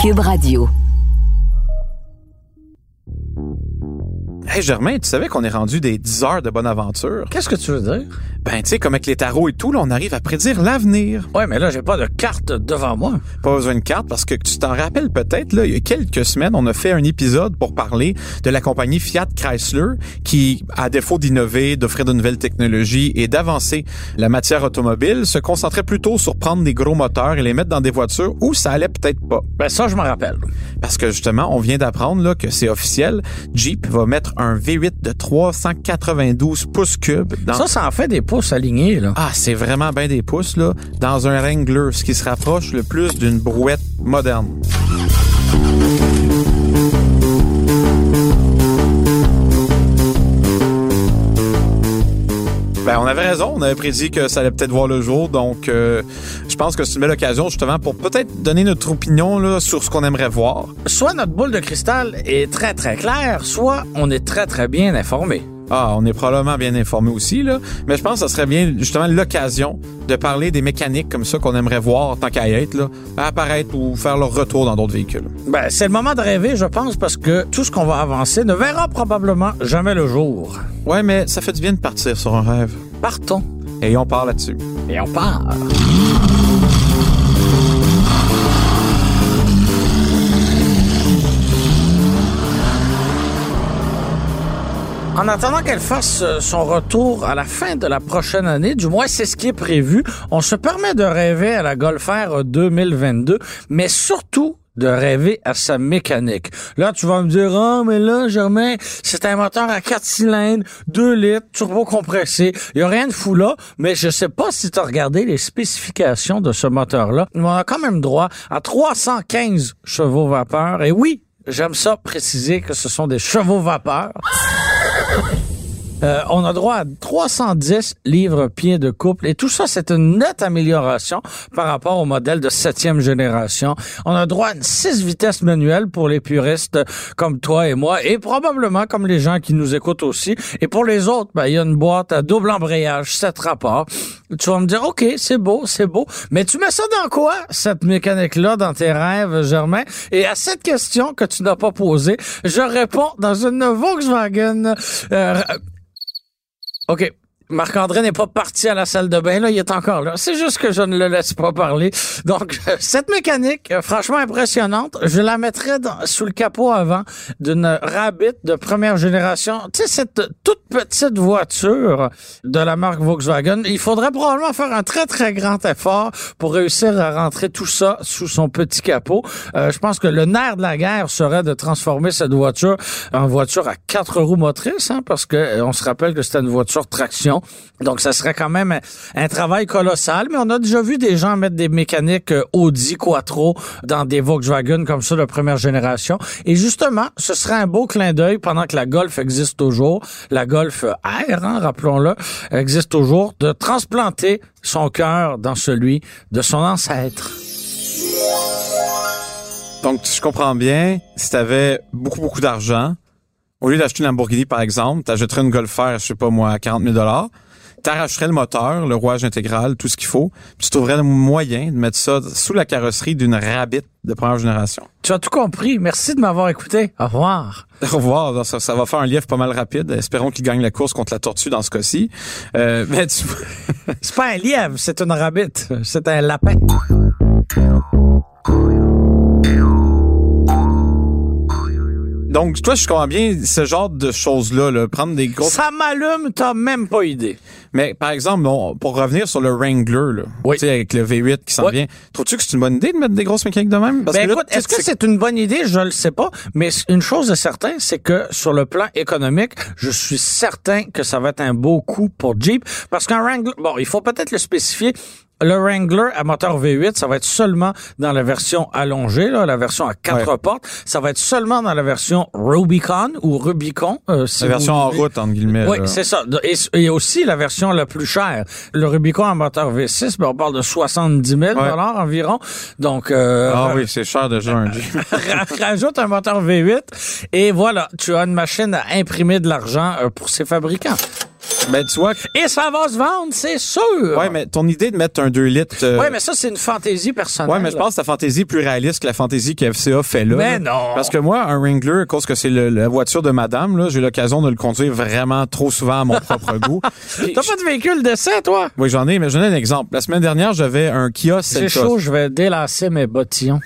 Cube Radio. Hey Germain, tu savais qu'on est rendu des 10 heures de bonne aventure? Qu'est-ce que tu veux dire? Ben, tu sais, comme avec les tarots et tout, là, on arrive à prédire l'avenir. Ouais, mais là, j'ai pas de carte devant moi. Pas besoin de carte parce que tu t'en rappelles peut-être, là, il y a quelques semaines, on a fait un épisode pour parler de la compagnie Fiat Chrysler qui, à défaut d'innover, d'offrir de nouvelles technologies et d'avancer la matière automobile, se concentrait plutôt sur prendre des gros moteurs et les mettre dans des voitures où ça allait peut-être pas. Ben, ça, je me rappelle. Parce que justement, on vient d'apprendre là, que c'est officiel. Jeep va mettre un V8 de 392 pouces cubes dans... Ça, ça en fait des pouces alignés, là. Ah, c'est vraiment bien des pouces, là, dans un Wrangler, ce qui se rapproche le plus d'une brouette moderne. Ben, on avait raison, on avait prédit que ça allait peut-être voir le jour, donc euh, je pense que c'est une belle occasion justement pour peut-être donner notre opinion là, sur ce qu'on aimerait voir. Soit notre boule de cristal est très, très claire, soit on est très, très bien informé. Ah, on est probablement bien informé aussi, là. Mais je pense que ça serait bien, justement, l'occasion de parler des mécaniques comme ça qu'on aimerait voir, tant qu'à y être, là, apparaître ou faire leur retour dans d'autres véhicules. Ben, c'est le moment de rêver, je pense, parce que tout ce qu'on va avancer ne verra probablement jamais le jour. Ouais, mais ça fait du bien de partir sur un rêve. Partons. Et on part là-dessus. Et on part. En attendant qu'elle fasse euh, son retour à la fin de la prochaine année, du moins c'est ce qui est prévu, on se permet de rêver à la Golf R 2022, mais surtout de rêver à sa mécanique. Là, tu vas me dire, ah, mais là, Germain, c'est un moteur à 4 cylindres, 2 litres, turbo compressé. Il y a rien de fou là, mais je sais pas si tu as regardé les spécifications de ce moteur-là. On a quand même droit à 315 chevaux vapeur. Et oui, j'aime ça préciser que ce sont des chevaux vapeur. Ha ha ha! Euh, on a droit à 310 livres-pieds de couple et tout ça, c'est une nette amélioration par rapport au modèle de septième génération. On a droit à une 6 vitesses manuelle pour les puristes comme toi et moi et probablement comme les gens qui nous écoutent aussi. Et pour les autres, ben, il y a une boîte à double embrayage, 7 rapports. Tu vas me dire, OK, c'est beau, c'est beau, mais tu mets ça dans quoi, cette mécanique-là, dans tes rêves, Germain? Et à cette question que tu n'as pas posée, je réponds dans une Volkswagen... Euh, OK. Marc-André n'est pas parti à la salle de bain, là, il est encore là. C'est juste que je ne le laisse pas parler. Donc, cette mécanique, euh, franchement impressionnante, je la mettrais sous le capot avant d'une Rabbit de première génération. Tu sais, cette toute petite voiture de la marque Volkswagen, il faudrait probablement faire un très, très grand effort pour réussir à rentrer tout ça sous son petit capot. Euh, je pense que le nerf de la guerre serait de transformer cette voiture en voiture à quatre roues motrices, hein, parce que euh, on se rappelle que c'était une voiture traction. Donc, ça serait quand même un, travail colossal, mais on a déjà vu des gens mettre des mécaniques Audi Quattro dans des Volkswagen comme ça de première génération. Et justement, ce serait un beau clin d'œil pendant que la Golf existe toujours, la Golf R, hein, rappelons-le, existe toujours, de transplanter son cœur dans celui de son ancêtre. Donc, je comprends bien, si tu avais beaucoup, beaucoup d'argent, au lieu d'acheter une Lamborghini, par exemple, t'achèterais une Golf R, je sais pas moi, à 40 000 t'arracherais le moteur, le rouage intégral, tout ce qu'il faut, puis tu trouverais le moyen de mettre ça sous la carrosserie d'une Rabbit de première génération. Tu as tout compris. Merci de m'avoir écouté. Au revoir. Au revoir. Ça, ça va faire un lièvre pas mal rapide. Espérons qu'il gagne la course contre la tortue dans ce cas-ci. Euh, mais tu... c'est pas un lièvre, c'est une Rabbit. C'est un lapin. Donc, toi, je comprends bien ce genre de choses-là, là, prendre des gros... Ça m'allume, t'as même pas idée. Mais, par exemple, bon, pour revenir sur le Wrangler, là, oui. tu sais, avec le V8 qui s'en Oui. vient, trouves-tu que c'est une bonne idée de mettre des grosses mécaniques de même? Parce Ben que écoute, est-ce que c'est- c'est une bonne idée? Je le sais pas. Mais une chose est certaine, c'est que sur le plan économique, je suis certain que ça va être un beau coup pour Jeep. Parce qu'un Wrangler, bon, il faut peut-être le spécifier. Le Wrangler à moteur V8, ça va être seulement dans la version allongée, là, la version à quatre Ouais. portes. Ça va être seulement dans la version Rubicon ou Rubicon. euh, si La version en route, entre guillemets. Oui, c'est ça. Et, et aussi la version la plus chère. Le Rubicon à moteur V6, ben, on parle de 70 000 dollars environ. Donc, euh, Ah oui, c'est cher déjà un Jeep. ra- rajoute un moteur V8 et voilà, tu as une machine à imprimer de l'argent euh, pour ses fabricants. Ben, tu vois. Et ça va se vendre, c'est sûr. Ouais, mais ton idée de mettre un 2 litres. euh, Ouais, mais ça, c'est une fantaisie personnelle. Ouais, mais je pense que ta fantaisie est plus réaliste que la fantaisie que FCA fait là. Mais là. non. Parce que moi, un Wrangler, à cause que c'est la voiture de madame, là, j'ai l'occasion de le conduire vraiment trop souvent à mon propre goût. T'as pas de véhicule d'essai, toi? Oui, j'en ai, mais j'en ai un exemple. La semaine dernière, j'avais un Kia C'est chaud, je vais délasser mes bottillons.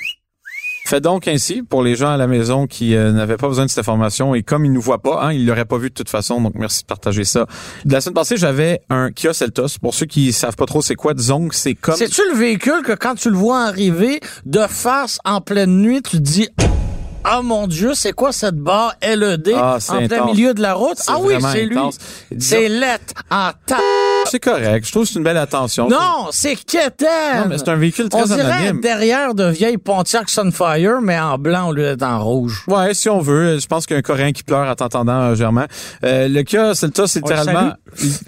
Fait donc ainsi pour les gens à la maison qui euh, n'avaient pas besoin de cette information et comme ils nous voient pas, hein, ils l'auraient pas vu de toute façon. Donc merci de partager ça. De la semaine passée, j'avais un Kia Seltos. Pour ceux qui savent pas trop c'est quoi, disons que c'est comme C'est-tu le véhicule que quand tu le vois arriver de face en pleine nuit, tu dis Oh mon Dieu, c'est quoi cette barre LED Ah, en plein milieu de la route? Ah oui, c'est lui. C'est lettre en ta... c'est correct. Je trouve que c'est une belle attention. Non, c'est quétaine. Non, mais c'est un véhicule très On dirait anonyme. derrière de vieilles Pontiac Sunfire, mais en blanc au lieu d'être en rouge. Ouais, si on veut. Je pense qu'il y a un Coréen qui pleure en t'entendant, euh, Germain. Euh, le Kia Seltos, c'est littéralement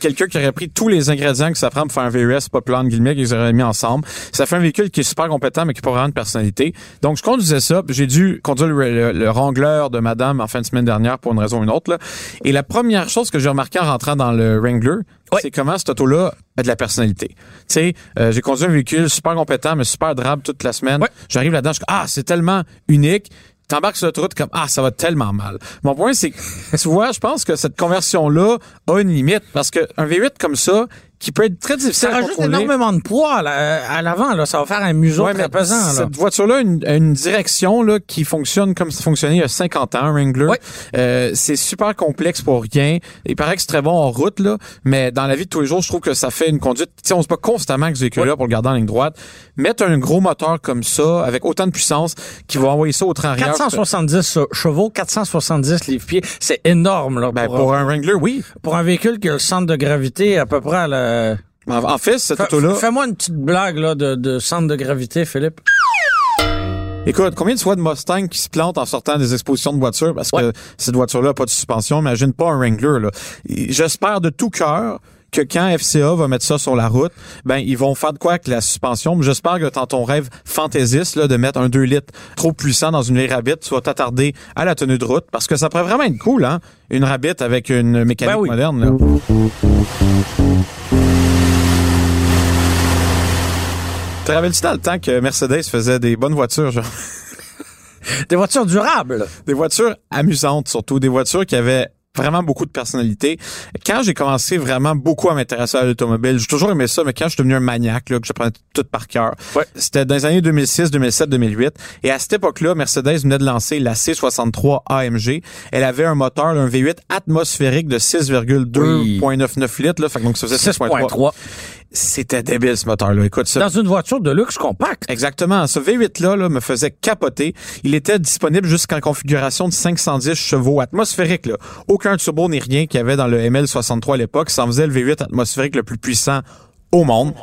quelqu'un qui aurait pris tous les ingrédients que ça prend pour faire un VUS, plan de guillemets, qu'ils auraient mis ensemble. Ça fait un véhicule qui est super compétent, mais qui n'a pas vraiment de personnalité. Donc, je conduisais ça, j'ai dû conduire le, le- le Wrangler de madame en fin de semaine dernière pour une raison ou une autre. Là. Et la première chose que j'ai remarqué en rentrant dans le Wrangler, Oui. c'est comment cette auto-là a de la personnalité. Tu sais, euh, j'ai conduit un véhicule super compétent, mais super drabe toute la semaine. Oui. J'arrive là-dedans, je ah, c'est tellement unique. T'embarques sur l'autoroute comme ah ça va tellement mal. Mon point c'est que tu vois, je pense que cette conversion là a une limite parce que un V8 comme ça qui peut être très difficile Ça à rajoute énormément de poids là, à l'avant. Là. Ça va faire un museau Ouais, très pesant. Là. cette voiture-là a une, une direction là, qui fonctionne comme ça fonctionnait il y a 50 ans, un Wrangler. Ouais. Euh, c'est super complexe pour rien. Il paraît que c'est très bon en route, là, mais dans la vie de tous les jours, je trouve que ça fait une conduite. Tu sais, on se bat constamment avec ce véhicule-là pour le garder en ligne droite. Mettre un gros moteur comme ça, avec autant de puissance, qui va envoyer ça au train arrière. 470 chevaux, 470 livres-pieds, c'est énorme là, Ben, pour, pour un Wrangler, oui. pour un véhicule qui a le centre de gravité à peu près à la... En, en fait, cette auto-là. Fais-moi une petite blague là, de, de centre de gravité, Philippe. Écoute, combien de fois de Mustang qui se plantent en sortant des expositions de voitures? Parce que cette voiture-là n'a pas de suspension? Imagine pas un Wrangler, là. J'espère de tout cœur que quand FCA va mettre ça sur la route, ben ils vont faire de quoi avec la suspension. J'espère que dans ton rêve fantaisiste là, de mettre un 2 litres trop puissant dans une Rabbit, tu vas t'attarder à la tenue de route parce que ça pourrait vraiment être cool, hein? Une Rabbit avec une mécanique Ben oui. moderne. Là. Te rappelles-tu dans le temps que Mercedes faisait des bonnes voitures, genre? Des voitures durables. des voitures amusantes surtout, des voitures qui avaient vraiment beaucoup de personnalité. Quand j'ai commencé vraiment beaucoup à m'intéresser à l'automobile, j'ai toujours aimé ça, mais quand je suis devenu un maniaque, là, que je prenais tout par cœur, Ouais. c'était dans les années 2006, 2007, 2008. Et à cette époque-là, Mercedes venait de lancer la C63 AMG. Elle avait un moteur, un V8 atmosphérique de 6,2.99 litres, là. Fait que donc, ça faisait 6.3. 6.3. C'était débile, ce moteur-là. Écoute, ça, Dans une voiture de luxe compacte. Exactement. Ce V8-là là, me faisait capoter. Il était disponible jusqu'en configuration de 510 chevaux atmosphériques. Là. Aucun turbo ni rien qu'il y avait dans le ML63 à l'époque. Ça en faisait le V8 atmosphérique le plus puissant au monde.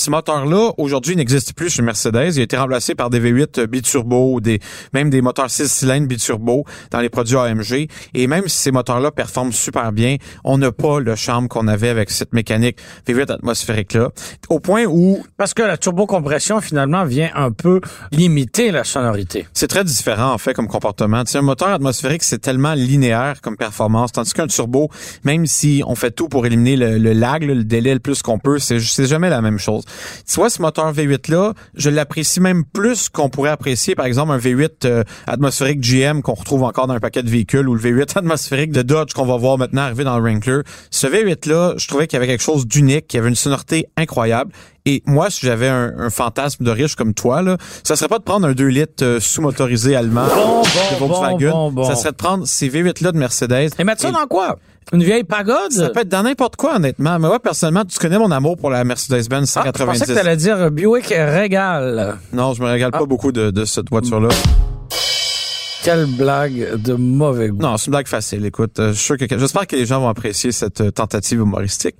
Ce moteur-là, aujourd'hui, n'existe plus chez Mercedes. Il a été remplacé par des V8 biturbo, ou des, même des moteurs 6 cylindres biturbo dans les produits AMG. Et même si ces moteurs-là performent super bien, on n'a pas le charme qu'on avait avec cette mécanique V8 atmosphérique-là. Au point où Parce que la turbocompression, finalement, vient un peu limiter la sonorité. C'est très différent, en fait, comme comportement. Tu sais, un moteur atmosphérique, c'est tellement linéaire comme performance, tandis qu'un turbo, même si on fait tout pour éliminer le, le lag, le délai le plus qu'on peut, c'est jamais la même chose. Tu vois, ce moteur V8-là, je l'apprécie même plus qu'on pourrait apprécier, par exemple, un V8 euh, atmosphérique GM qu'on retrouve encore dans un paquet de véhicules ou le V8 atmosphérique de Dodge qu'on va voir maintenant arriver dans le Wrangler. Ce V8-là, je trouvais qu'il y avait quelque chose d'unique, qu'il y avait une sonorité incroyable. Et moi, si j'avais un, un fantasme de riche comme toi, là, ça serait pas de prendre un 2 litres euh, sous-motorisé allemand Bon, de bon, Volkswagen. bon. Ça serait de prendre ces V8-là de Mercedes. Et mettre ça dans quoi? Une vieille pagode? Ça peut être dans n'importe quoi, honnêtement. Mais moi, personnellement, tu connais mon amour pour la Mercedes-Benz Ah, je 190. pensais que t'allais dire Buick Régal. non, je me régale Ah. pas beaucoup de, de cette voiture-là. Quelle blague de mauvais goût. Non, c'est une blague facile. Écoute, euh, je suis sûr que j'espère que les gens vont apprécier cette euh, tentative humoristique.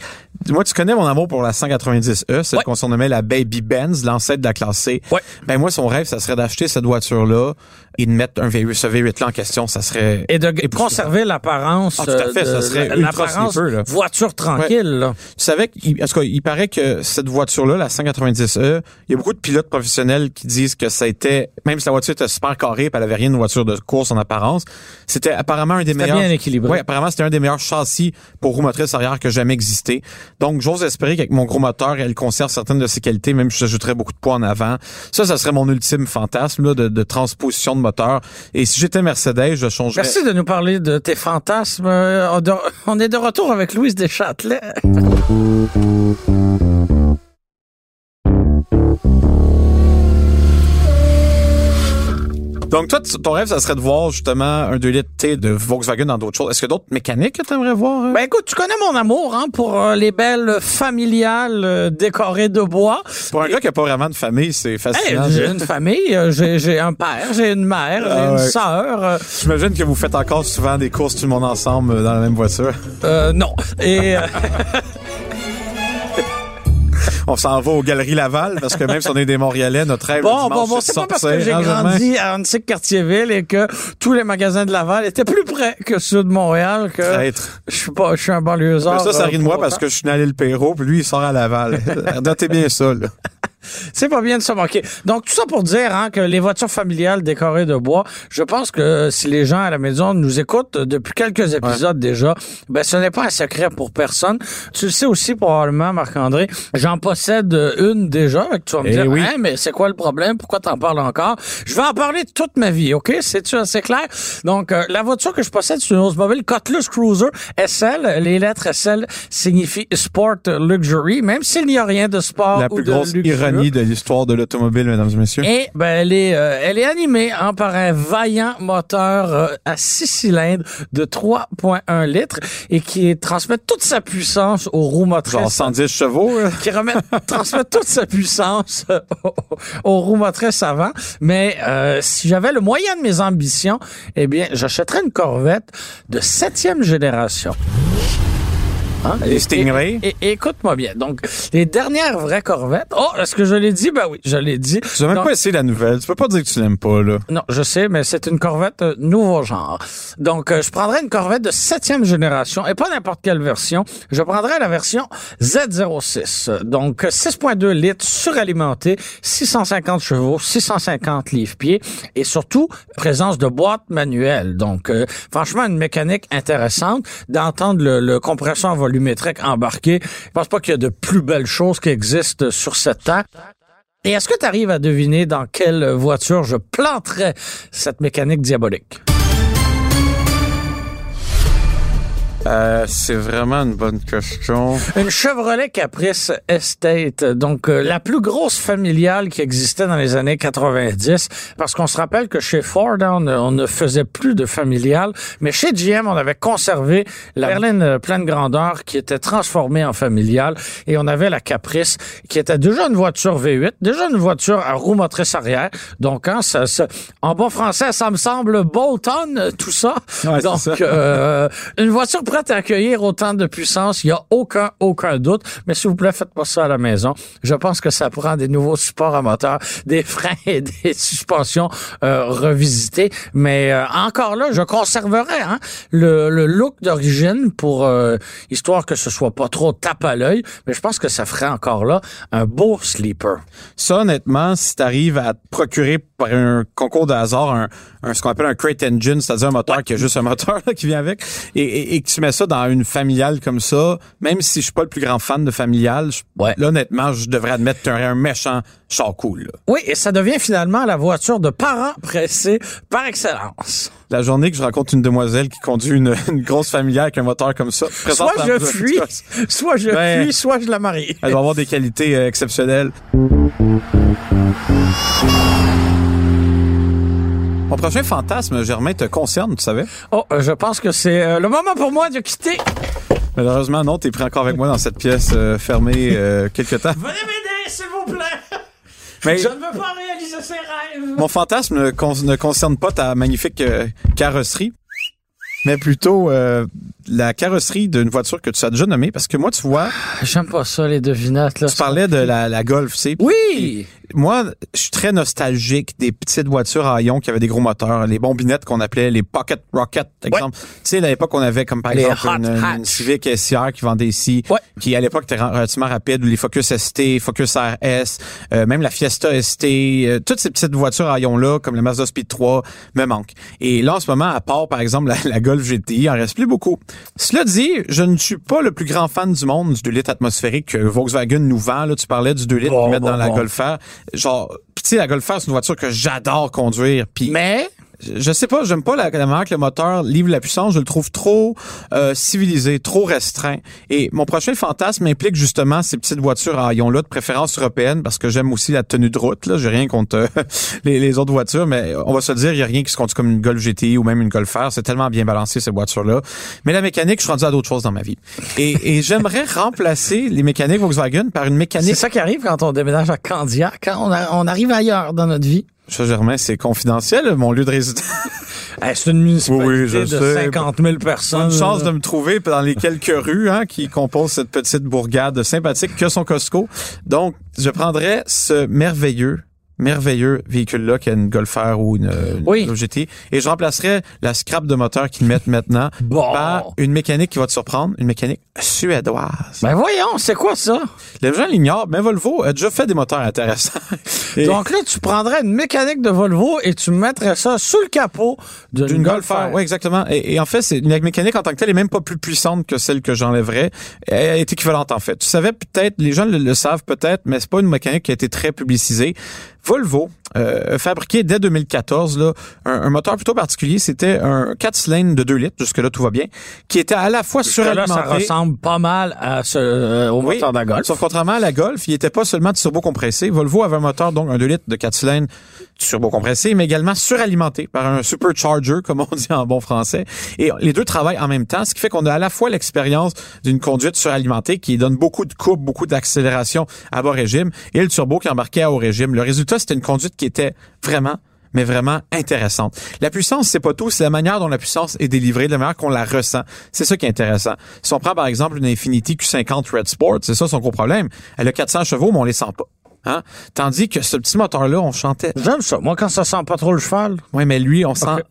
Moi, tu connais mon amour pour la 190E, celle Ouais. qu'on surnommait la Baby Benz, l'ancêtre de la classe C. Ouais. Ben moi, son rêve, ça serait d'acheter cette voiture-là et de mettre un V8, ce V8-là en question. Ça serait Et de conserver l'apparence Ah, tout à fait, euh, ça de- serait ultra l'apparence voiture tranquille. là. Tu savais qu'il, en tout cas, il paraît que cette voiture-là, la 190E, il y a beaucoup de pilotes professionnels qui disent que ça a été, même si la voiture était super carrée, puis elle avait rien de voiture de course en apparence. C'était apparemment un des meilleurs. bien équilibré. Oui, apparemment c'était un des meilleurs châssis pour roue motrice arrière que jamais existé. Donc j'ose espérer qu'avec mon gros moteur, elle conserve certaines de ses qualités, même si j'ajouterais beaucoup de poids en avant. Ça, ça serait mon ultime fantasme là, de, de transposition de Et si j'étais Mercedes, je changerais. Merci de nous parler de tes fantasmes. Euh, On est de retour avec Louise Deschâtelet. Donc toi, ton rêve, ça serait de voir justement un 2 litres T de Volkswagen dans d'autres choses. Est-ce a d'autres mécaniques que tu aimerais voir? hein? Ben écoute, tu connais mon amour hein, pour euh, les belles familiales euh, décorées de bois. Pour un gars qui a pas vraiment de famille, c'est Hey, fascinant. j'ai une famille, euh, j'ai j'ai un père, j'ai une mère, j'ai Ah une ouais. sœur. J'imagine que vous faites encore souvent des courses tout le monde ensemble dans la même voiture. euh, non. Et On s'en va aux Galeries Laval parce que même si on est des Montréalais, notre rêve bon, bon, bon, c'est pas parce que j'ai grandi à Antique-Cartierville et que tous les magasins de Laval étaient plus près que ceux de Montréal que Traître. je suis pas, je suis un banlieusard. Mais ça, ça euh, rit de moi parce que je suis allé le Perrault, puis lui, il sort à Laval. Notez bien ça, là. C'est pas bien de se moquer. Donc, tout ça pour dire hein, que les voitures familiales décorées de bois, je pense que si les gens à la maison nous écoutent depuis quelques épisodes déjà, ben ce n'est pas un secret pour personne. Tu le sais aussi probablement, Marc-André, j'en possède une déjà. Que tu vas me Eh dire, oui. Hein, mais c'est quoi le problème? Pourquoi t'en parles encore? Je vais en parler toute ma vie, OK? C'est-tu assez clair? Donc, euh, la voiture que je possède, c'est une Oldsmobile Cutlass Cruiser SL. Les lettres SL signifient Sport Luxury, même s'il n'y a rien de sport La ou plus de grosse luxueux. De l'histoire de l'automobile, mesdames et messieurs. Et ben elle est euh, elle est animée hein, par un vaillant moteur euh, à six cylindres de 3.1 litres et qui transmet toute sa puissance aux roues motrices. Genre 110 chevaux. là. qui remet, transmet toute sa puissance euh, aux, aux roues motrices avant. Mais euh, si j'avais le moyen de mes ambitions, eh bien, j'achèterais une Corvette de septième génération. Hein? Les Stingray. Et, et- et écoute-moi bien. Donc, les dernières vraies Corvettes. Oh, est-ce que je l'ai dit? Ben oui, je l'ai dit. Tu n'as même pas essayé la nouvelle. Tu peux pas dire que tu l'aimes pas, là. non, je sais, mais c'est une Corvette euh, nouveau genre. Donc, euh, je prendrais une Corvette de septième génération et pas n'importe quelle version. Je prendrais la version Z06. Donc, 6.2 litres suralimenté, 650 chevaux, 650 livres-pieds et surtout, présence de boîte manuelle. Donc, euh, franchement, une mécanique intéressante d'entendre le, le compresseur volumétrique embarqué. Je pense pas qu'il y a de plus belles choses qui existent sur cette terre. Et est-ce que tu arrives à deviner dans quelle voiture je planterais cette mécanique diabolique? Euh, c'est vraiment une bonne question. Une Chevrolet Caprice Estate, donc euh, la plus grosse familiale qui existait dans les années 90, parce qu'on se rappelle que chez Ford, hein, on, ne- on ne faisait plus de familiale, mais chez GM, on avait conservé la berline euh, pleine grandeur qui était transformée en familiale, et on avait la Caprice qui était déjà une voiture V8, déjà une voiture à roue motrice arrière, donc hein, ça, ça- en bon français, ça me semble Bolton, tout ça. Ouais, c'est donc, ça. euh, une voiture prête à accueillir autant de puissance, il y a aucun aucun doute. Mais s'il vous plaît, faites pas ça à la maison. Je pense que ça prend des nouveaux supports à moteur, des freins et des suspensions euh, revisités. Mais euh, encore là, je conserverai hein, le, le look d'origine pour euh, histoire que ce soit pas trop tape à l'œil. Mais je pense que ça ferait encore là un beau sleeper. Ça, honnêtement, si tu arrives à te procurer un concours de hasard un, un- ce qu'on appelle un crate engine, c'est-à-dire un moteur qui a juste un moteur là, qui vient avec, et, et- et que tu mets ça dans une familiale comme ça, même si je suis pas le plus grand fan de familiale, je- Ouais. là, honnêtement, je devrais admettre que tu un méchant char cool. là. Oui, et ça devient finalement la voiture de parents pressés par excellence. La journée que je rencontre une demoiselle qui conduit une, une grosse familiale avec un moteur comme ça, Soit je fuis, soit je Ben- fuis, soit je la marie. Elle doit avoir des qualités euh, exceptionnelles. Mon prochain fantasme, Germain, te concerne, tu savais? Oh, euh, je pense que c'est euh, le moment pour moi de quitter. Malheureusement, non, t'es pris encore avec moi dans cette pièce euh, fermée euh, quelque temps. Venez m'aider, s'il vous plaît. Mais Je ne veux pas réaliser ces rêves. mon fantasme ne, con- ne concerne pas ta magnifique euh, carrosserie, mais plutôt euh, la carrosserie d'une voiture que tu as déjà nommée. Parce que moi, tu vois, J'aime pas ça, les devinettes, là. tu parlais de la, la Golf, tu sais. Oui! Moi, je suis très nostalgique des petites voitures à ion qui avaient des gros moteurs, les bombinettes qu'on appelait les Pocket Rocket, exemple. Tu sais, à l'époque, on avait comme par Les exemple une. Civic SCR qui vendait ici, Ouais. qui à l'époque était relativement rapide, ou les Focus ST, Focus RS, euh, même la Fiesta ST, euh, toutes ces petites voitures à ion-là, comme le Mazda Speed 3, me manquent. Et là, en ce moment, à part, par exemple, la, la Golf GTI, il en reste plus beaucoup. Cela dit, je ne suis pas le plus grand fan du monde du 2 litres atmosphérique que Volkswagen nous vend. Là, tu parlais du 2 litres Bon, qu'ils mettent bon, dans la. Golf R. Genre, tu sais, la Golf c'est une voiture que j'adore conduire. Puis Mais, je- sais pas, j'aime pas la, manière que le moteur livre la puissance. Je le trouve trop euh, civilisé, trop restreint. Et mon prochain fantasme implique justement ces petites voitures à ion-là, de préférence européenne, parce que j'aime aussi la tenue de route. Là, j'ai rien contre euh, les, autres voitures, mais on va se dire, il y a rien qui se conduit comme une Golf GTI ou même une Golf R. C'est tellement bien balancé ces voitures-là. Mais la mécanique, je suis rendu à d'autres choses dans ma vie. Et, et j'aimerais remplacer les mécaniques Volkswagen par une c'est mécanique. ça qui arrive quand on déménage à Candiac, quand on arrive ailleurs dans notre vie. Ça, Germain, c'est confidentiel, mon lieu de résidence. Hey, c'est une municipalité Oui, oui, je de sais. 50 000 personnes. Bonne chance de me trouver dans les quelques rues hein, qui composent cette petite bourgade sympathique que son Costco. Donc, je prendrais ce merveilleux merveilleux véhicule-là qui a une Golf R ou une, une Oui. Golf GT et je remplacerais la scrap de moteur qu'ils mettent maintenant Bon. par une mécanique qui va te surprendre, une mécanique suédoise. Ben voyons, c'est quoi ça? Les gens l'ignorent, mais Volvo a déjà fait des moteurs intéressants. Et- Donc là, tu prendrais une mécanique de Volvo et tu mettrais ça sous le capot d'une Golf Golf R, oui, exactement. Et, et en fait, c'est une mécanique en tant que telle est même pas plus puissante que celle que j'enlèverais. Elle est équivalente en fait. Tu savais peut-être, les gens le, le savent peut-être, mais c'est pas une mécanique qui a été très publicisée. Volvo euh, fabriqué dès 2014 là, un, un moteur plutôt particulier. C'était un 4 cylindres de 2 litres, jusque-là tout va bien, qui était à la fois que là, suralimenté. ça ressemble pas mal à ce, euh, au Oui, moteur de la Golf. Sauf contrairement à la Golf, il était pas seulement turbo compressé. Volvo avait un moteur, donc un 2 litres de 4 cylindres turbo compressé, mais également suralimenté par un supercharger, comme on dit en bon français. Et les deux travaillent en même temps, ce qui fait qu'on a à la fois l'expérience d'une conduite suralimentée qui donne beaucoup de coupe, beaucoup d'accélération à bas régime, et le turbo qui embarquait à haut régime. Le résultat, c'était une conduite qui était vraiment mais vraiment intéressante. La puissance, c'est pas tout, c'est la manière dont la puissance est délivrée, la manière qu'on la ressent. C'est ça qui est intéressant. Si on prend par exemple une Infiniti Q50 Red Sport, c'est ça son gros problème. Elle a 400 chevaux, mais on les sent pas. Hein? Tandis que ce petit moteur-là, on chantait. J'aime ça. Moi, quand ça sent pas trop le cheval. Oui, mais lui, on sent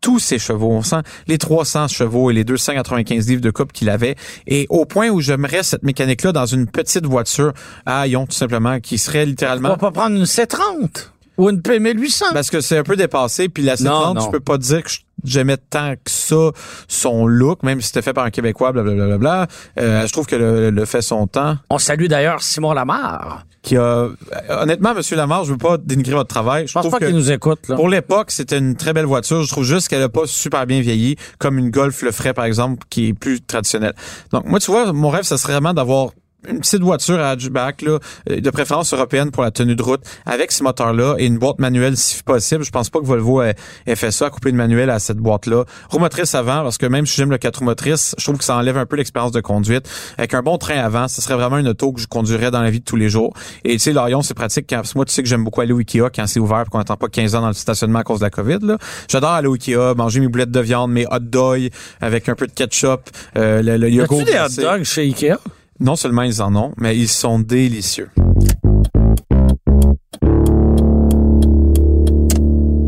tous ses chevaux. On sent les 300 chevaux et les 295 livres de coupe qu'il avait. Et au point où j'aimerais cette mécanique-là dans une petite voiture à ion, tout simplement, qui serait On littéralement... va pas prendre une C30 ou une P1800. Parce que c'est un peu dépassé, puis la Non, C30, non. je peux pas dire que j'aimais tant que ça son look, même si c'était fait par un Québécois, blablabla. Bla, euh, je trouve que le, le fait son temps, On salue d'ailleurs Simon Lamarre. qui a... euh, Honnêtement, Monsieur Lamar, je veux pas dénigrer votre travail. Je Je pense trouve pas qu'il nous écoute, là. pour l'époque, c'était une très belle voiture. Je trouve juste qu'elle a pas super bien vieilli, comme une Golf le ferait, par exemple, qui est plus traditionnelle. Donc, moi, tu vois, mon rêve, ça serait vraiment d'avoir une petite voiture à hatchback, là, euh, de préférence européenne pour la tenue de route, avec ce moteur-là et une boîte manuelle si possible. Je pense pas que Volvo ait, ait fait ça, couper une manuelle à cette boîte-là. Roue motrice avant, parce que même si j'aime le 4 roues motrices, je trouve que ça enlève un peu l'expérience de conduite. Avec un bon train avant, ce serait vraiment une auto que je conduirais dans la vie de tous les jours. Et tu sais, l'Orion, c'est pratique quand, parce que moi, tu sais que j'aime beaucoup aller au Ikea quand c'est ouvert et qu'on n'attend pas 15 ans dans le stationnement à cause de la COVID, là. J'adore aller au Ikea, manger mes boulettes de viande, mes hot dogs avec un peu de ketchup, euh, le, le yogourt a-tu des hot dogs chez Ikea? Non seulement ils en ont, mais ils sont délicieux.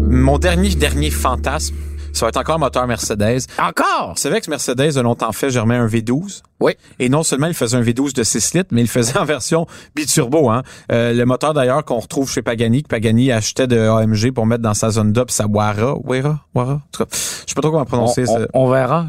Mon dernier, dernier fantasme, ça va être encore un moteur Mercedes. Encore? Vous savez que Mercedes a longtemps fait, Germain, un V12. Oui. Et non seulement il faisait un V12 de 6 litres, mais il faisait en version biturbo. Hein. Euh, le moteur d'ailleurs qu'on retrouve chez Pagani, que Pagani achetait de AMG pour mettre dans sa zone d'op, sa Wara. Wara? Wara? En tout cas, je sais pas trop comment On, prononcer ça. on- on verra.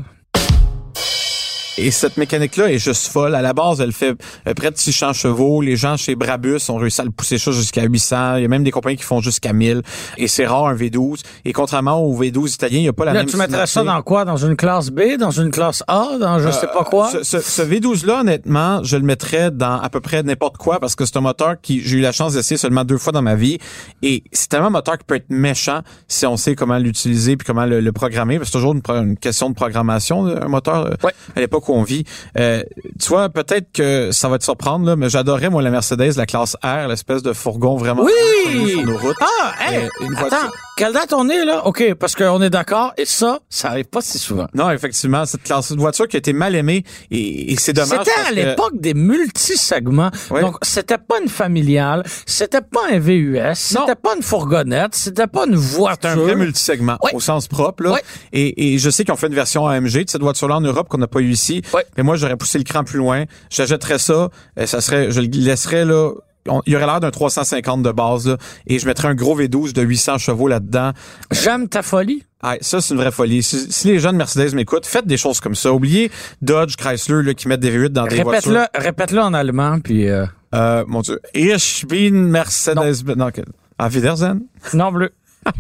Et cette mécanique-là est juste folle. À la base, elle fait euh, près de 600 chevaux. Les gens chez Brabus ont réussi à le pousser ça jusqu'à 800. Il y a même des compagnies qui font jusqu'à 1000. Et c'est rare un V12. Et contrairement au V12 italien, il n'y a pas la Là, même tu mettrais ça dans quoi? Dans une classe B? Dans une classe A? Dans je sais pas quoi? Ce, ce- ce V12-là, honnêtement, je le mettrais dans à peu près n'importe quoi parce que c'est un moteur qui j'ai eu la chance d'essayer seulement deux fois dans ma vie. Et c'est tellement un moteur qui peut être méchant si on sait comment l'utiliser puis comment le, le programmer. C'est toujours une question de programmation, un moteur, euh, Ouais. à l'époque où on vit. Euh, tu vois, peut-être que ça va te surprendre, là, mais j'adorais, moi, la Mercedes, la classe R, l'espèce de fourgon vraiment Oui! sur nos routes. Ah, hey, Euh, une voiture- attends. Quelle date on est, là? OK, parce qu'on est d'accord, et ça, ça arrive pas si souvent. Non, effectivement, cette classe de voiture qui a été mal aimée, et, et c'est dommage. C'était à que- l'époque des multisegments. Ouais. Donc, c'était pas une familiale, c'était pas un VUS, c'était pas une fourgonnette, c'était pas une voiture. C'est un vrai multisegment Ouais. au sens propre là. Ouais. Et, et je sais qu'ils ont fait une version AMG de cette voiture-là en Europe qu'on n'a pas eu ici. Mais moi, j'aurais poussé le cran plus loin. J'achèterais ça. euh, ça serait, je le laisserais là. On- il y aurait l'air d'un 350 de base là, et je mettrais un gros V12 de 800 chevaux là-dedans. J'aime ta folie. Ah, ça, c'est une vraie folie. Si, si les de Mercedes m'écoutent, faites des choses comme ça. Oubliez Dodge, Chrysler, là, qui mettent des V8 dans des voitures. Répète-le, répète-le en allemand, puis euh, Euh, mon Dieu. Ich bin Mercedes. Non, que- Auf Wiedersehen. non bleu.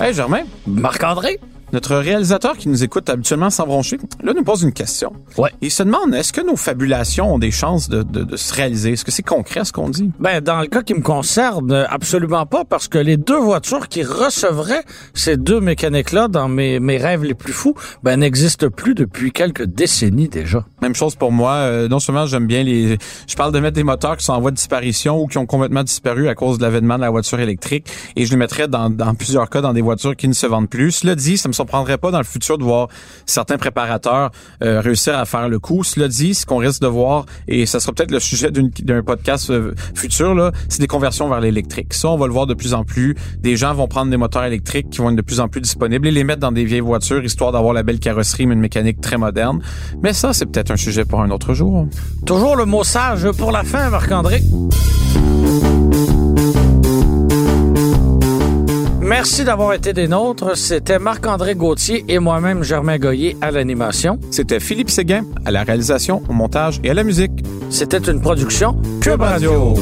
Hey, Germain. Marc-André? Notre réalisateur qui nous écoute habituellement sans broncher, là, nous pose une question. Ouais. Il se demande, est-ce que nos fabulations ont des chances de, de, de se réaliser? Est-ce que c'est concret ce qu'on dit? Ben, dans le cas qui me concerne, euh, absolument pas, parce que les deux voitures qui recevraient ces deux mécaniques-là dans mes, mes rêves les plus fous, ben, n'existent plus depuis quelques décennies déjà. Même chose pour moi. Euh, non seulement j'aime bien les... Je parle de mettre des moteurs qui sont en voie de disparition ou qui ont complètement disparu à cause de l'avènement de la voiture électrique et je les mettrais dans, dans plusieurs cas dans des voitures qui ne se vendent plus. Cela dit, ça me surprendrait pas dans le futur de voir certains préparateurs euh, réussir à faire le coup. Cela dit, ce qu'on risque de voir, et ça sera peut-être le sujet d'un podcast euh, futur, c'est des conversions vers l'électrique. Ça, on va le voir de plus en plus. Des gens vont prendre des moteurs électriques qui vont être de plus en plus disponibles et les mettre dans des vieilles voitures, histoire d'avoir la belle carrosserie, mais une mécanique très moderne. Mais ça, c'est peut-être un sujet pour un autre jour. Toujours le mot sage pour la fin, Marc-André. Merci d'avoir été des nôtres. C'était Marc-André Gauthier et moi-même, Germain Goyer, à l'animation. C'était Philippe Séguin à la réalisation, au montage et à la musique. C'était une production Cube Radio.